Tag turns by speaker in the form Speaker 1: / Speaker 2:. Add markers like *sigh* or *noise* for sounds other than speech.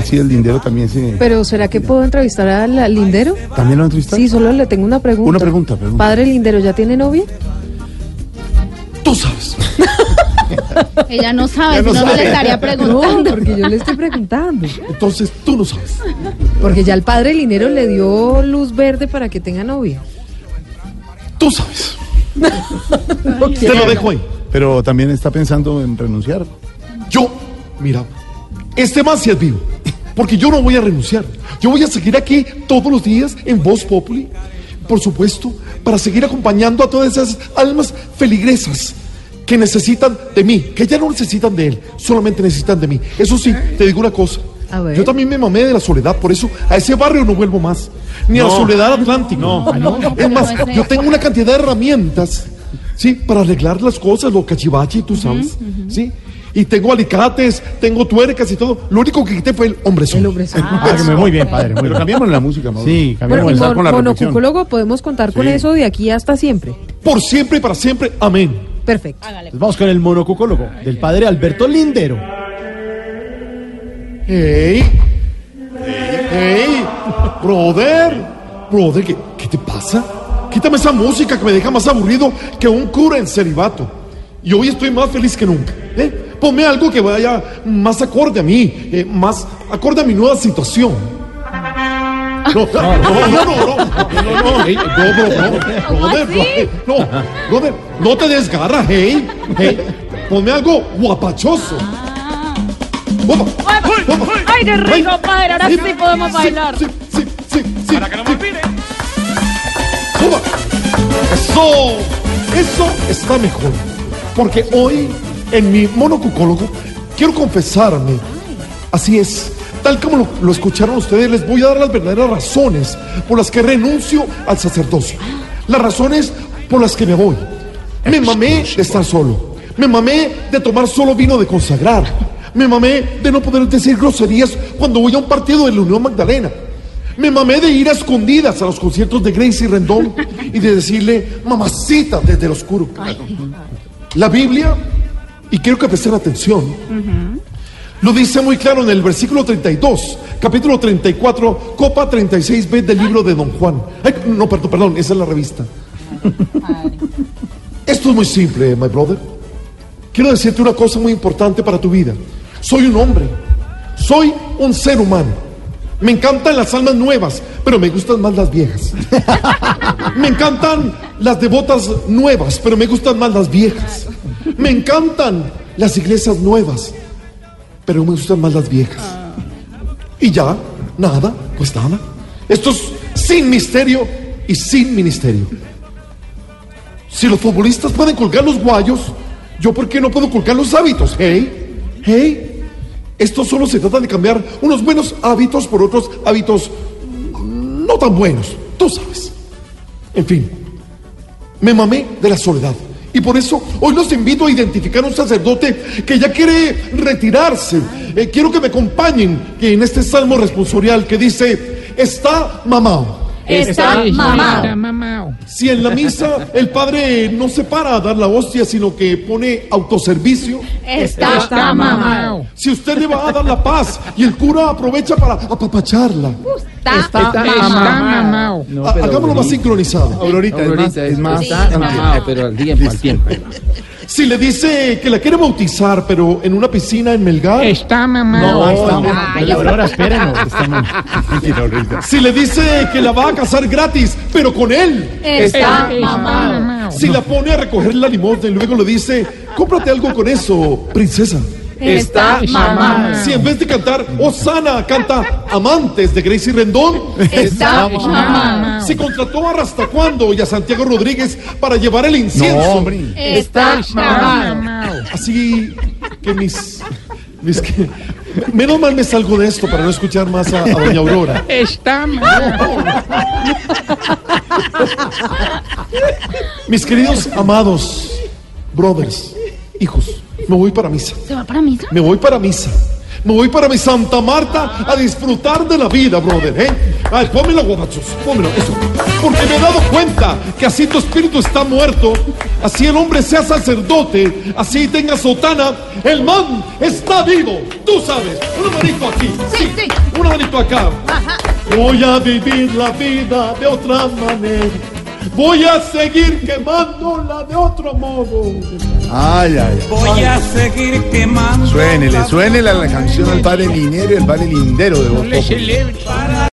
Speaker 1: Sí, el lindero también se...
Speaker 2: Pero ¿será que puedo entrevistar al lindero?
Speaker 1: ¿También lo entrevistas?
Speaker 2: Sí, solo le tengo una pregunta.
Speaker 1: Una pregunta, pregunta.
Speaker 2: Padre lindero, ¿ya tiene novia?
Speaker 1: Tú sabes. *laughs*
Speaker 3: Ella no sabe,
Speaker 1: no
Speaker 3: si no, no le estaría *laughs*
Speaker 2: No,
Speaker 3: preguntando.
Speaker 2: porque yo le estoy preguntando.
Speaker 1: Entonces tú no sabes.
Speaker 2: Porque ya el padre lindero le dio luz verde para que tenga novia.
Speaker 1: Tú sabes. *laughs* Te lo dejo ahí. Pero también está pensando en renunciar. Yo, mira, este más si es vivo. Porque yo no voy a renunciar. Yo voy a seguir aquí todos los días en Voz Populi. Por supuesto, para seguir acompañando a todas esas almas feligresas que necesitan de mí, que ya no necesitan de él, solamente necesitan de mí. Eso sí, te digo una cosa. Yo también me mamé de la soledad, por eso a ese barrio no vuelvo más. Ni a la soledad atlántica. No, Es más, yo tengo una cantidad de herramientas, ¿sí? Para arreglar las cosas, lo cachivache, tú sabes, ¿sí? Y tengo alicates, tengo tuercas y todo. Lo único que quité fue el hombre solo.
Speaker 2: El hombre solo.
Speaker 4: Ah, muy bien, padre. Muy
Speaker 1: Pero
Speaker 4: bien.
Speaker 1: cambiamos la música, Mauro.
Speaker 4: Sí,
Speaker 2: Bueno,
Speaker 4: cambiamos
Speaker 2: mon-
Speaker 4: con la reflexión.
Speaker 2: monocucólogo, podemos contar con eso de aquí hasta siempre.
Speaker 1: Por siempre y para siempre. Amén.
Speaker 2: Perfecto.
Speaker 4: Vamos con el monocucólogo del padre Alberto Lindero.
Speaker 1: Hey, hey, brother, brother, ¿qué, qué te pasa? Quítame esa música que me deja más aburrido que un cura en celibato. Y hoy estoy más feliz que nunca. ¿eh? Ponme algo que vaya más acorde a mí, eh, más acorde a mi nueva situación. No, no, no, no, no, no, no, no, hey, no, no,
Speaker 3: ¿Cómo
Speaker 1: brother,
Speaker 3: así?
Speaker 1: no, brother, no te desgarra, hey, hey, ponme algo guapachoso. Opa, opa.
Speaker 3: Ay, qué rico, padre, ahora sí podemos bailar.
Speaker 1: Sí, sí, sí, sí. Para que no me olvide. Eso, eso está mejor. Porque hoy, en mi monocucólogo, quiero confesarme. Así es. Tal como lo, lo escucharon ustedes, les voy a dar las verdaderas razones por las que renuncio al sacerdocio. Las razones por las que me voy. Me mamé de estar solo. Me mamé de tomar solo vino de consagrar. Me mamé de no poder decir groserías cuando voy a un partido de la Unión Magdalena. Me mamé de ir a escondidas a los conciertos de Gracie Rendón y de decirle mamacita desde el oscuro. La Biblia, y quiero que presten atención, lo dice muy claro en el versículo 32, capítulo 34, copa 36b del libro de Don Juan. No, perdón, perdón, esa es la revista. Esto es muy simple, my brother. Quiero decirte una cosa muy importante para tu vida. Soy un hombre, soy un ser humano. Me encantan las almas nuevas, pero me gustan más las viejas. *laughs* Me encantan las devotas nuevas, pero me gustan más las viejas. Me encantan las iglesias nuevas, pero me gustan más las viejas. Y ya, nada, pues nada. Esto es sin misterio y sin ministerio. Si los futbolistas pueden colgar los guayos, yo por qué no puedo colgar los hábitos. Hey, hey, esto solo se trata de cambiar unos buenos hábitos por otros hábitos no tan buenos. Tú sabes. En fin, me mamé de la soledad. Y por eso hoy los invito a identificar un sacerdote que ya quiere retirarse. Eh, quiero que me acompañen en este salmo responsorial que dice, está mamado.
Speaker 3: Está mamado.
Speaker 1: Si en la misa el padre no se para a dar la hostia, sino que pone autoservicio.
Speaker 3: Está mamado.
Speaker 1: Si usted le va a dar la paz y el cura aprovecha para apapacharla.
Speaker 3: Está
Speaker 4: mamado.
Speaker 1: Ha- Hagámoslo más sincronizado.
Speaker 5: Aurorita, es más, es más mamado, pero al tiempo, al tiempo.
Speaker 1: Si le dice que la quiere bautizar, pero en una piscina en Melgar.
Speaker 4: Está mamado. No, está mamado. Aurora, espérenos. Está. Mentira, Aurorita.
Speaker 1: Si le dice que la va a casar gratis, pero con él.
Speaker 3: Está mamado.
Speaker 1: Si la pone a recoger la limosna y luego le dice, cómprate algo con eso, princesa.
Speaker 3: Está mamado.
Speaker 1: Si en vez de cantar Osana canta Amantes de Gracie Rendón.
Speaker 3: Está mamado.
Speaker 1: Si contrató a Rastacuando y a Santiago Rodríguez para llevar el incienso.
Speaker 3: Está mamado.
Speaker 1: Así que mis, mis que- menos mal me salgo de esto para no escuchar más a, a doña Aurora.
Speaker 4: Está mamado.
Speaker 1: Mis queridos amados, brothers, hijos, me voy para misa.
Speaker 3: ¿Se va para misa?
Speaker 1: Me voy para misa. Me voy para mi Santa Marta a disfrutar de la vida, brother, ¿eh? Ay, pónmelo, guapachos, pónmelo, eso. Porque me he dado cuenta que así tu espíritu está muerto, así el hombre sea sacerdote, así tenga sotana, el man está vivo, tú sabes. Un manito aquí, sí,
Speaker 3: sí.
Speaker 1: siento acá. Voy a vivir la vida de otra manera. Voy a seguir quemándola de otro modo.
Speaker 6: Ay, ay, ay.
Speaker 7: Voy a seguir quemando.
Speaker 6: Suénele, suénele a la canción al padre Linero y al padre Lindero de.
Speaker 7: Para